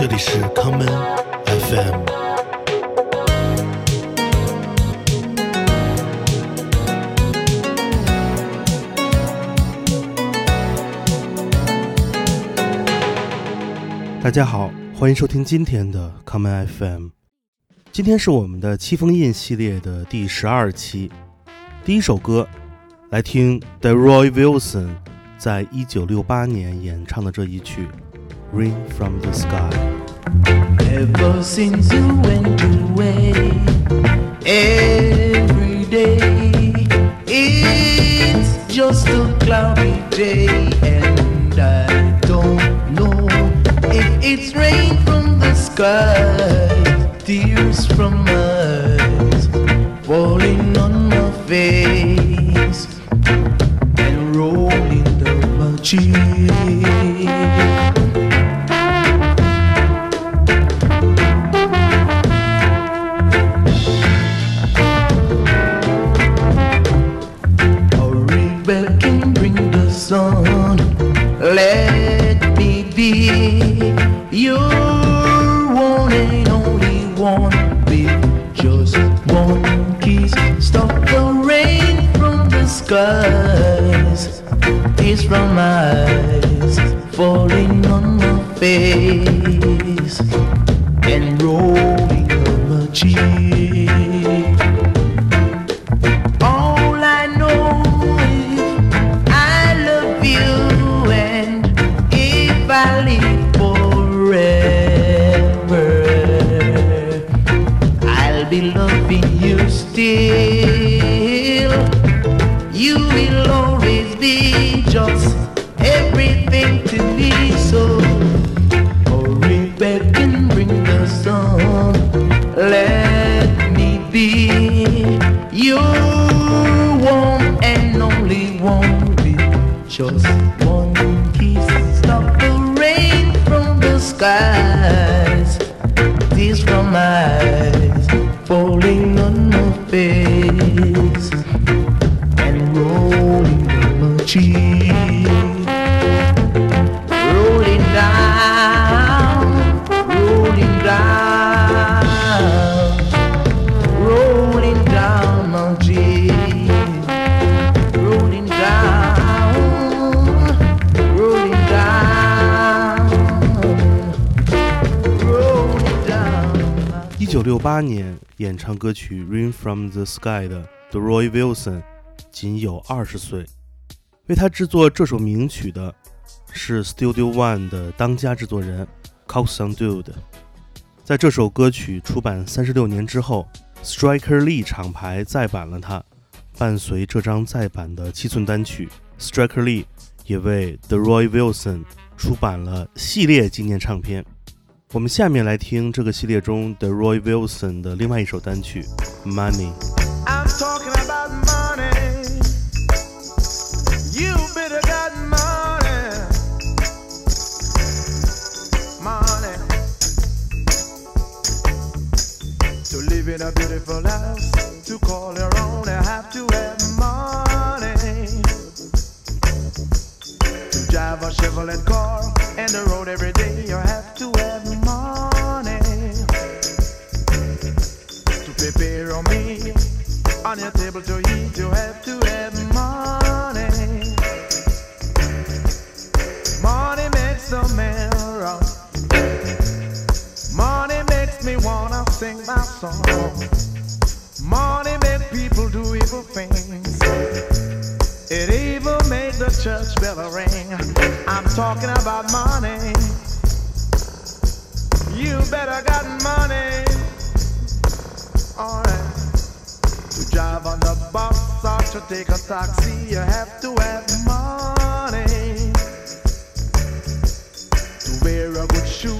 这里是康门 FM。大家好，欢迎收听今天的康门 FM。今天是我们的七封印系列的第十二期，第一首歌，来听 The Roy Wilson 在一九六八年演唱的这一曲《Rain from the Sky》。Ever since you went away, every day it's just a cloudy day, and I don't know if it's rain from the sky, tears from my eyes falling on my face and rolling down my cheek. Just one kiss. Stop the rain from the skies, tears from my eyes falling on my face and rolling down my cheek. 九八年演唱歌曲《Rain from the Sky》的 d e r o y Wilson 仅有二十岁，为他制作这首名曲的是 Studio One 的当家制作人 Coxon Dude。在这首歌曲出版三十六年之后，Striker Lee 厂牌再版了它。伴随这张再版的七寸单曲，Striker Lee 也为 d e r o y Wilson 出版了系列纪念唱片。我们下面来听这个系列中 The Roy Wilson 的另外一首单曲《Money》。 I'm talking about money. You better got money. Money. To live in a beautiful house, to call your own, you have to have money. To drive a Chevrolet car and the road every day, Table to eat, you have to have money. Money makes the man run. Money makes me wanna sing my song. Money makes people do evil things. It even made the church bell ring. I'm talking about money. You better got money. Alright. Drive on the bus or to take a taxi, you have to have money. To wear a good shoe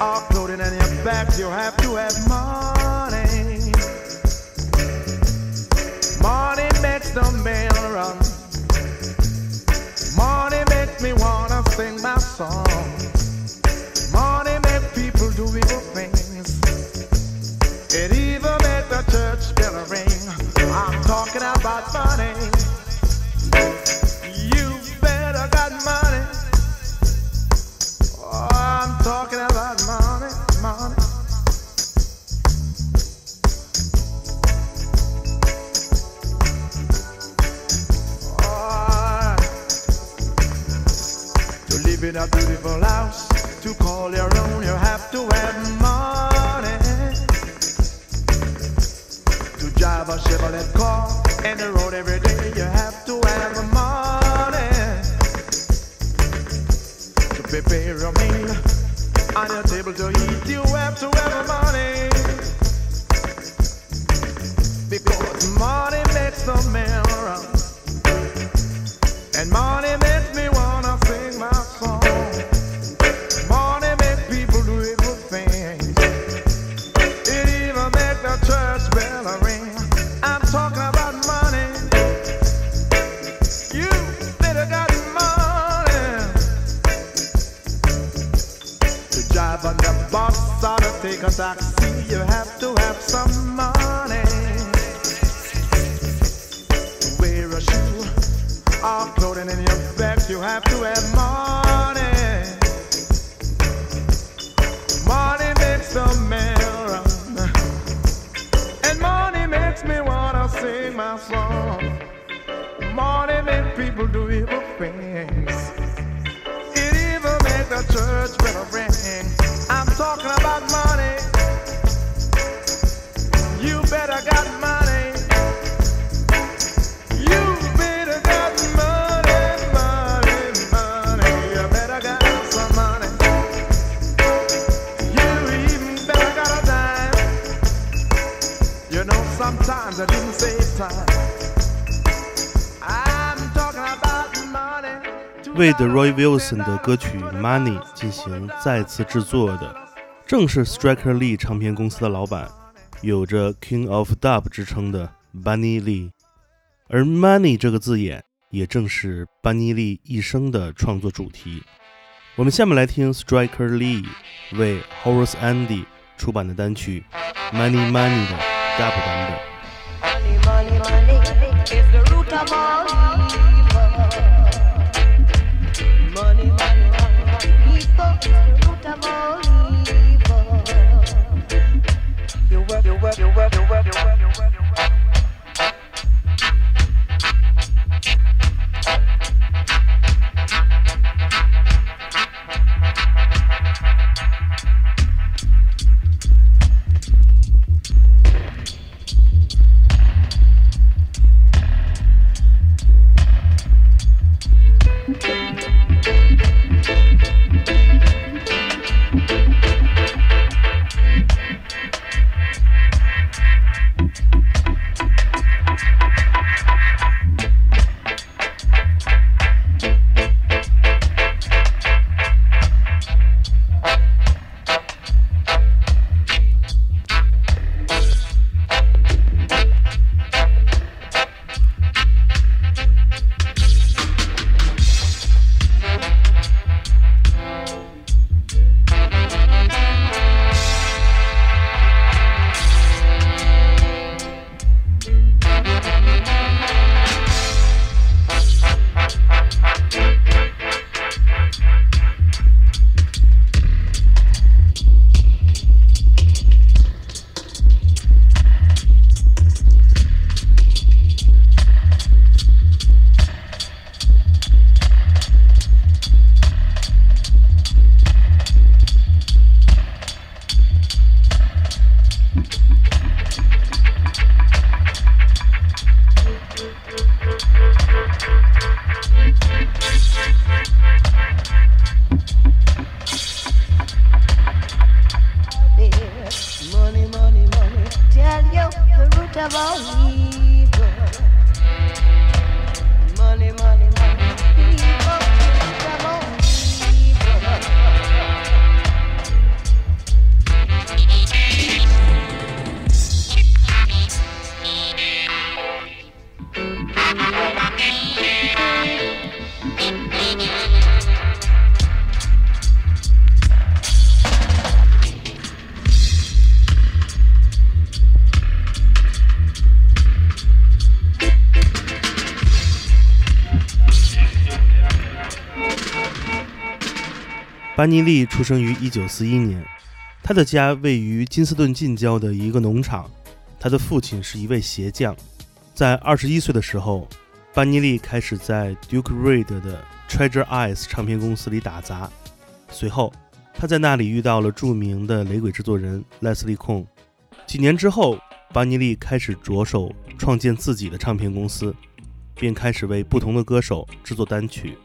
or clothing on your back, you have to have money. Money makes the man run. Money makes me wanna sing my song. The road every day. You have to have money to prepare a meal on your table to eat. You have to have money because money makes the man run. And money You have to have some money wear a shoe or clothing in your back. You have to have money. Money makes run, and money makes me wanna sing my song. Money makes people do evil things. It even makes the church bell ring. I'm talking about money. 为 The Roy Wilson 的歌曲《Money》进行再次制作的，正是 Striker Lee 唱片公司的老板，有着 King of Dub 之称的 Bunny Lee。而 Money 这个字眼，也正是 Bunny Lee 一生的创作主题。我们下面来听 Striker Lee 为 Horace Andy 出版的单曲《Money Money》的 Dub 版本。Money, money, money is the root of all evil. Evil. You 班尼利出生于1941年，他的家位于金斯顿近郊的一个农场。他的父亲是一位鞋匠。在21岁的时候，班尼利开始在 Duke Reid 的 Treasure Eyes 唱片公司里打杂。随后，他在那里遇到了著名的雷鬼制作人 Leslie Kong。几年之后，巴尼利开始着手创建自己的唱片公司，并开始为不同的歌手制作单曲。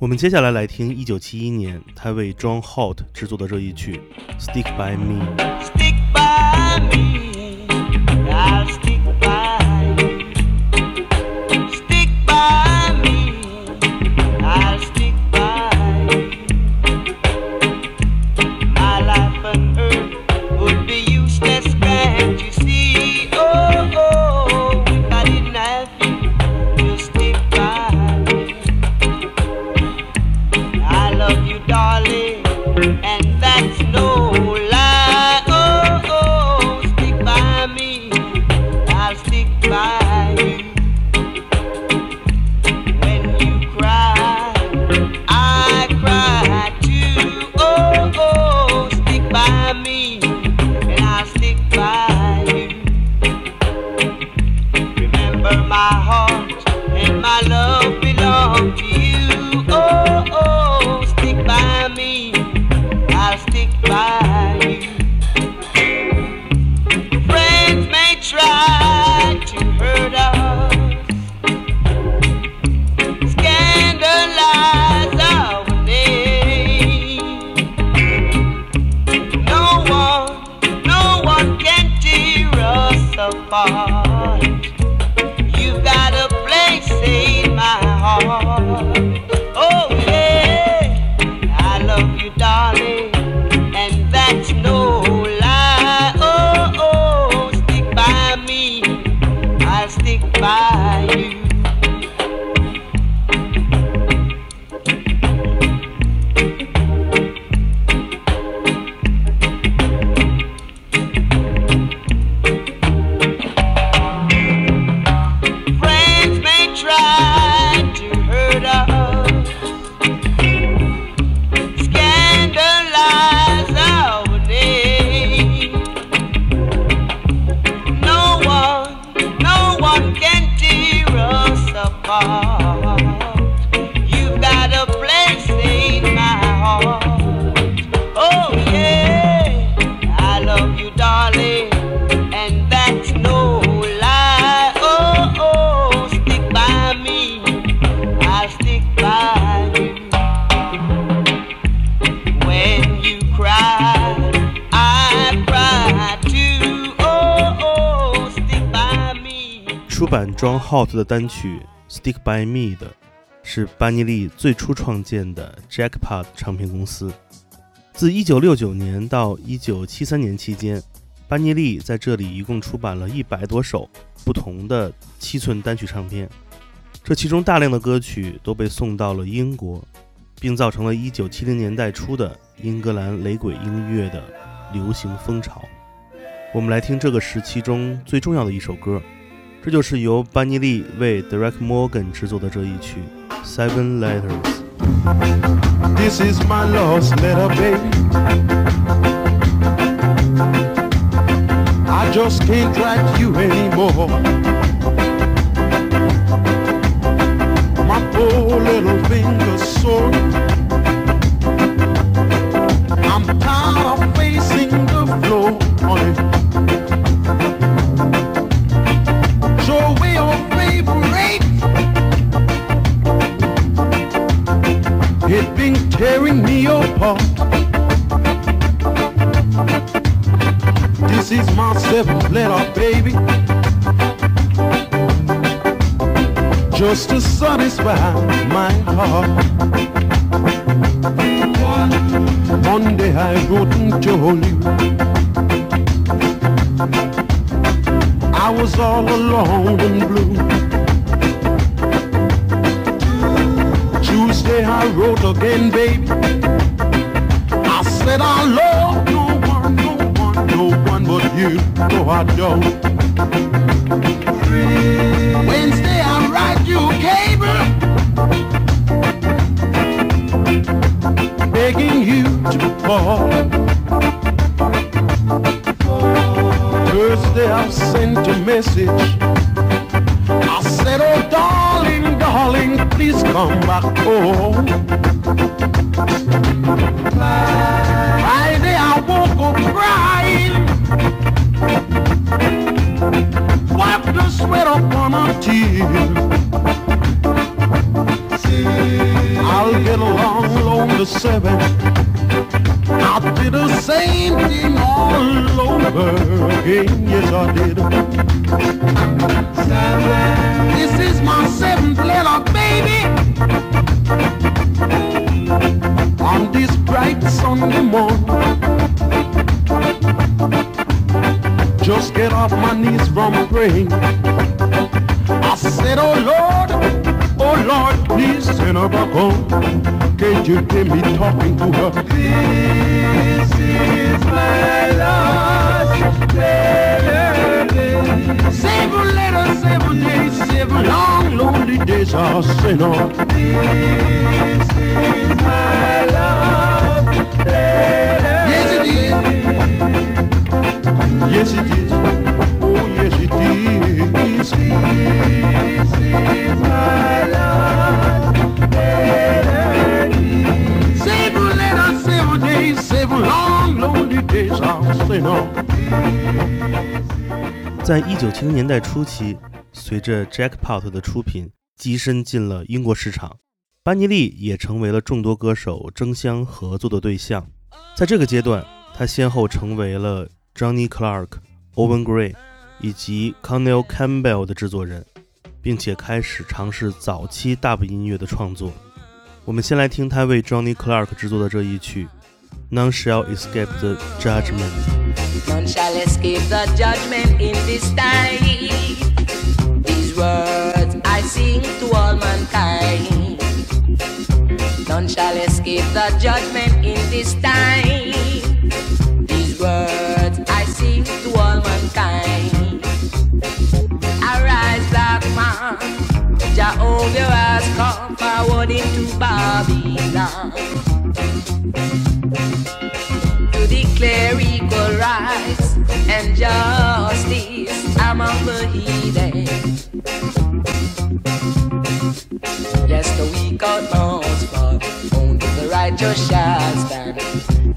我们接下来来听一九七一年他为 John Holt 制作的这一曲《Stick by Me》。And Hot 的单曲《Stick by Me》的是班尼利最初创建的 Jackpot 唱片公司。自1969年到1973年期间，班尼利在这里一共出版了一百多首不同的七寸单曲唱片，这其中大量的歌曲都被送到了英国，并造成了1970年代初的英格兰雷鬼音乐的流行风潮。我们来听这个时期中最重要的一首歌。这就是由班尼利为 Derek Morgan 制作的这一曲《Seven Letters》。 This is my lost letter, baby. I just can't write you anymore. My poor little finger's sore. I'm tired of facing the floor on it. Tearing me apart. This is my seventh letter, baby. Just to satisfy my heart. One day I wrote and told you I was all alone and blue. Tuesday I wrote again, baby. I said I love no one, no one, no one but you. No, I don't. Wednesday I write you a cable, begging you to call. Thursday I sent a message. I said, oh darling, darling, please come back home. Friday I woke up crying. Wiped the sweat upon my tears. I'll get along on the seven. I did the same thing all over again. Yes, I did. This is my seventh letter, baby. On this bright Sunday morning. Just get off my knees from praying. I said, oh Lord, oh Lord, please send her back home. Can't you hear me talking to her? This is my last letter. Seven letters, seven days, seven long, lonely days I'll send her. This is my last letter. Yes, it is. Yes, it is. Oh, yes, it is. This is my I'll send her. 在一九七零年代初期，随着 Jackpot 的出品，跻身进了英国市场，班尼利也成为了众多歌手争相合作的对象。在这个阶段，他先后成为了 Johnny Clark、Owen Gray 以及 Cornell Campbell 的制作人，并且开始尝试早期 Dub 音乐的创作。我们先来听他为 Johnny Clark 制作的这一曲《None Shall Escape the Judgment》。None shall escape the judgment in this time. These words I sing to all mankind. None shall escape the judgment in this time. These words I sing to all mankind. Arise, black man. Jehovah has come forward into Babylon to declare equal rights and justice among the heathen. Yes, the weak outmost fall, only the righteous shall stand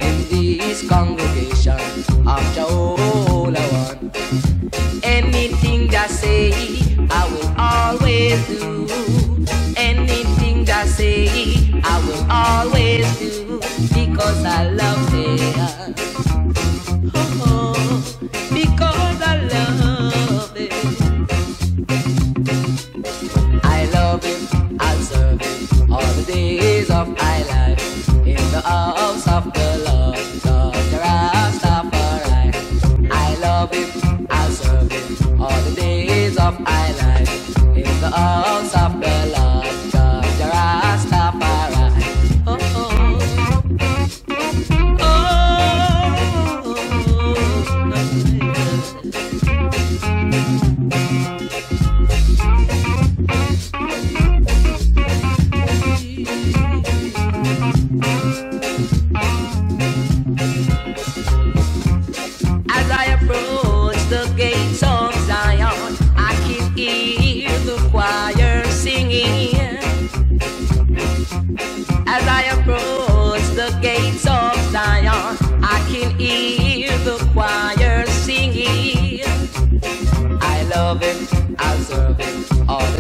in this congregation of Jehovah. Anything that say, I will always do. Because I love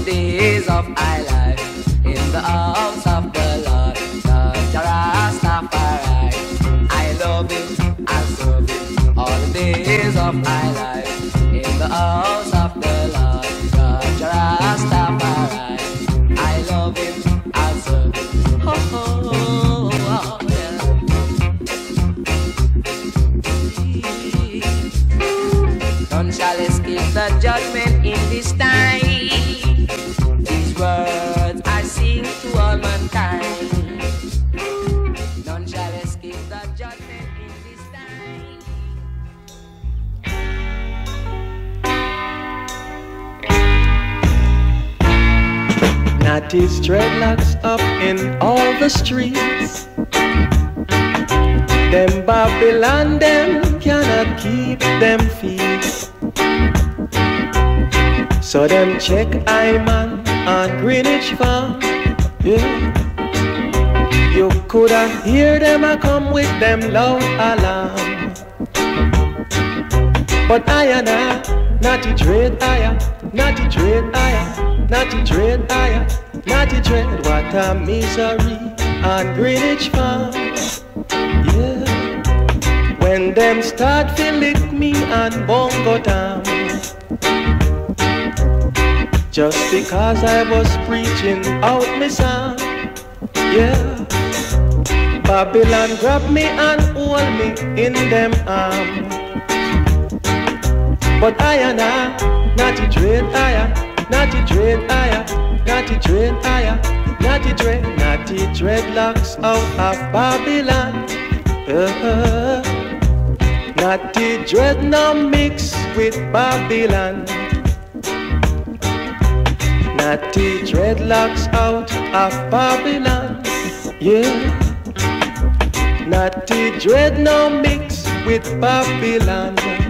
days of my Natty's dreadlocks up in all the streets. Them Babylon, them cannot keep them feet. So them check Iman on Greenwich Farm. Yeah. You coulda hear them a come with them loud alarm. But I and I, naughty dread I, naughty dread I, naughty dread I, naughty dread. What a misery on Greenwich Farm. Yeah. When them start to lick me on Bongo Town. Just because I was preaching out my song. Yeah. Babylon grab me and hold me in them arms. But I and I, naughty dread I, naughty dread I, naughty dread I, naughty dread, naughty dreadlocks out of Babylon. Uh, naughty dread now mix with Babylon. Natty dreadlocks out of Babylon. Yeah. Natty dread now mix with Babylon.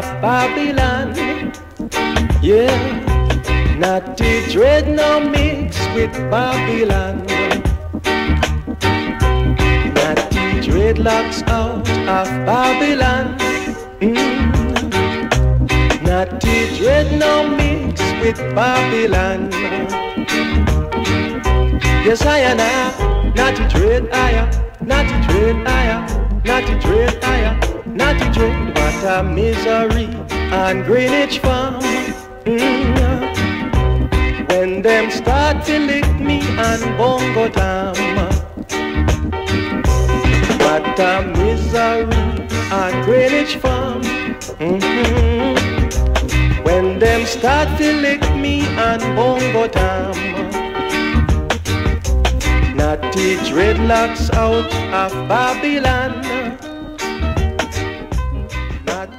Of Babylon. Yeah, naughty dread now mix with Babylon. Naughty dreadlocks out of Babylon. Mm. Naughty dread now mix with Babylon. Yes, I and I, naughty dread I am, naughty dread I am, naughty dread I am, naughty dread. What a misery on Greenwich Farm. Mm. When them start to lick me on Bongo Town. What a misery on Greenwich Farm. Mhm. When them start to lick me on Bongo Town. Natty dreadlocks out of Babylon.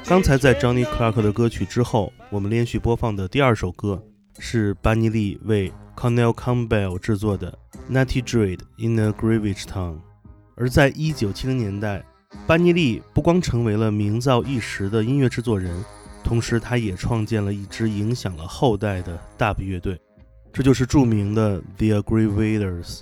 刚才在 Johnny Clark 的歌曲之后，我们连续播放的第二首歌是班尼利为 Cornell Campbell 制作的《Natty Dread in a Greenwich Town》。而在1970年代，班尼利不光成为了名噪一时的音乐制作人，同时他也创建了一支影响了后代的 Dub 乐队，这就是著名的 The Aggravators。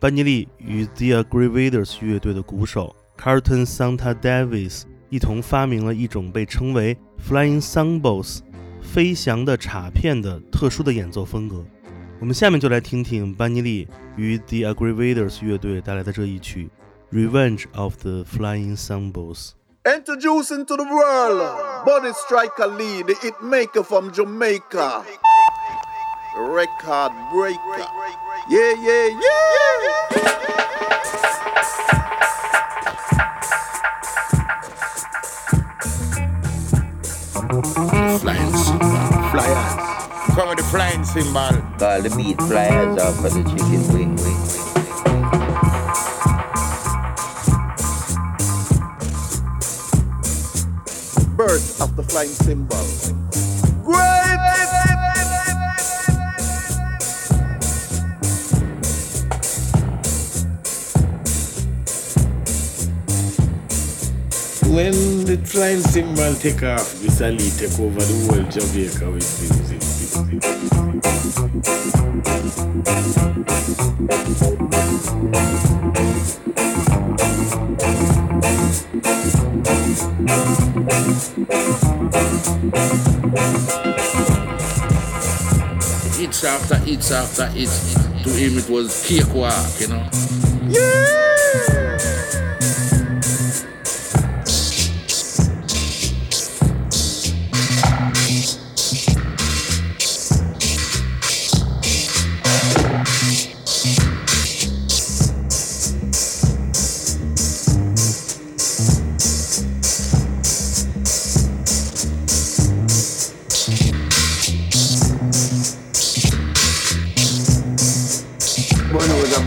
班尼利与 The Aggravators 乐队的鼓手 Carlton Santa Davis 一同发明了一种被称为 “flying cymbals” 飞翔的镲片的特殊的演奏风格。我们下面就来听听班尼利与 The Aggravators 乐队带来的这一曲《Revenge of the Flying Cymbals》。Introduced to the world, body striker Lee, the hit maker from Jamaica, record breaker, yeah yeah yeah. Flying cymbal. Flyers. Come with the flying cymbal. Call the meat flyers off for the chicken wing wing. Birth of the flying cymbal. Great! When the flying cymbal take off, Miss Ali take over the whole Jamaica with music. Hits after hits after hits. To him it was cakewalk, you know. a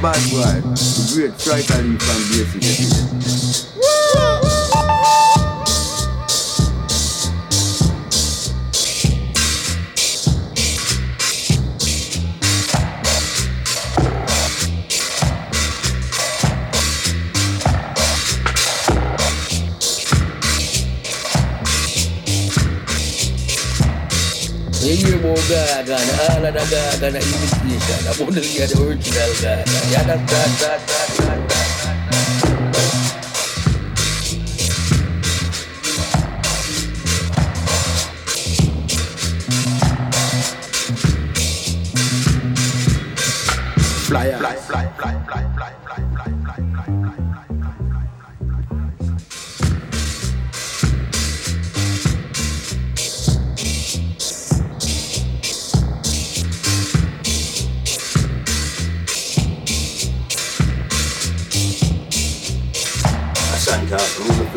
bad boy. Great striker lead from Basin. ga ga na ala na ga ga na ibis ni ga na model ga da original ga ya da da da da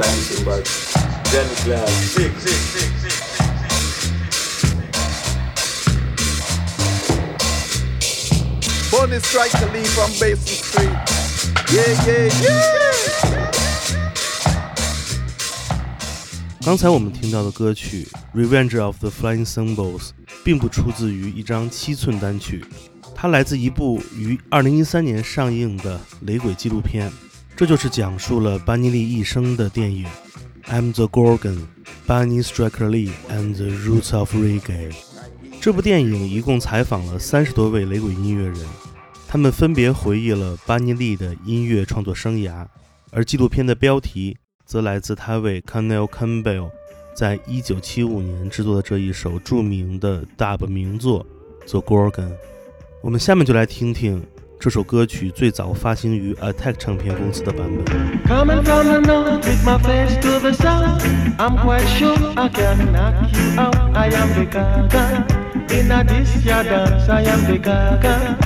move the flying cymbal. Jenny Clark, six, six, six, six, six. Bonnie Striker Lee from Basin Street. Yeah, yeah, yeah. 刚才我们听到的歌曲《Revenge of the Flying Cymbals》并不出自于一张七寸单曲，它来自一部于2013年上映的雷鬼纪录片，这就是讲述了班尼利一生的电影《I'm the Gorgon: Bunny Striker Lee and the Roots of Reggae》。这部电影一共采访了三十多位雷鬼音乐人，他们分别回忆了班尼利的音乐创作生涯，而纪录片的标题则来自他为 Carnell Campbell 在1975年制作的这一首著名的 Dub 名作《The Gorgon》。我们下面就来听听这首歌曲最早发行于 Attack 唱片公司的版本。 Coming from the north with my face to the south, I'm quite sure I can knock you out. I am the gaga. In a this ya dance, I am the gaga.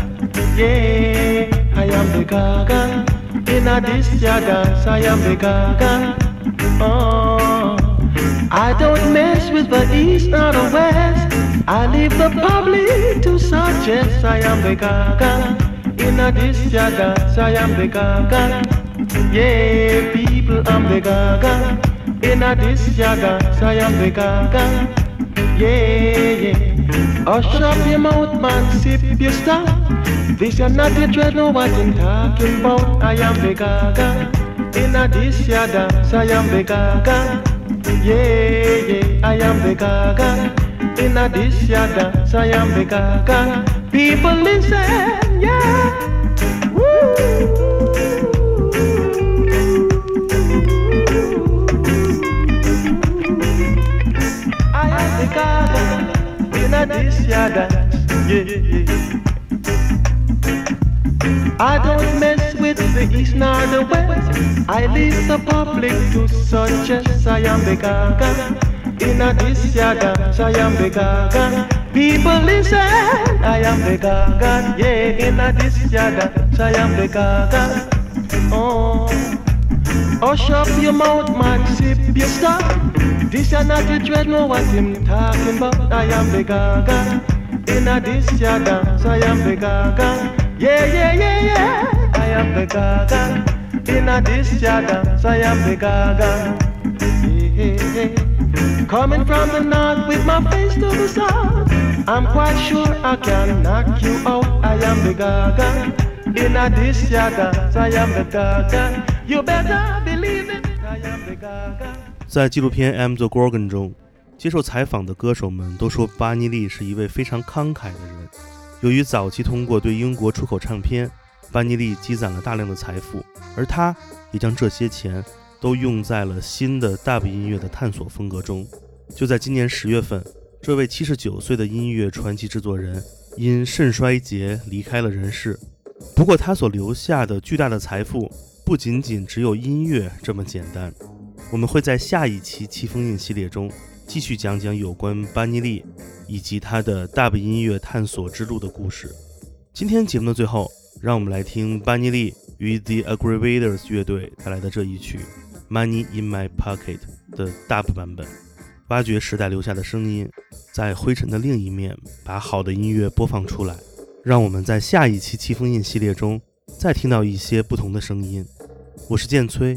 Yeah, I am the gaga. In a this ya dance, I am the gaga. Oh, I don't mess with the east nor the west. I leave the public to suggest I am the gaga. In a this dance, I am the gaga. Yeah, people, I'm the gaga. In a this dance, I am the gaga. Yeah, yeah. Hush up your mouth, man, sip your stuff. This is not the dread, know what I'm talking about. I am the gaga. In a this dance, I am the gaga. Yeah, yeah, I am the gaga. In a this dance, I am the gaga. People listen, yeah. A this ya dance, yeah, yeah. I don't mess with the east nor the west. I leave the public to suggest I am the gaga. In a this ya dance, I am the gaga. People listen, I am the gaga. Yeah, in a this ya dance, I am the gaga. Oh. oh Hush up your mouth, man, sip your stuff. This is not the dread, know what I'm talking about. I am the gaga. In a this ya dance, I am the gaga. Yeah, yeah, yeah, yeah. I am the gaga. In a this ya dance, I am the gaga. Yeah, yeah, yeah. Coming from the north with my face to the south. I'm quite sure I can knock you out. I am the gaga. In a this ya dance, I am the gaga. You better believe it. I am the gaga. 在纪录片《M the Gorgon》中，接受采访的歌手们都说巴尼利是一位非常慷慨的人。由于早期通过对英国出口唱片，巴尼利积攒了大量的财富，而他也将这些钱都用在了新的 Dub 音乐的探索风格中。就在今年十月份，这位七十九岁的音乐传奇制作人因肾衰竭离开了人世。不过，他所留下的巨大的财富不仅仅只有音乐这么简单。我们会在下一期七封印系列中继续讲讲有关班尼利以及他的 Dub 音乐探索之路的故事。今天节目的最后，让我们来听班尼利与 The Aggravators 乐队带来的这一曲《Money in My Pocket》的 Dub 版本，挖掘时代留下的声音，在灰尘的另一面把好的音乐播放出来。让我们在下一期七封印系列中再听到一些不同的声音。我是剑崔，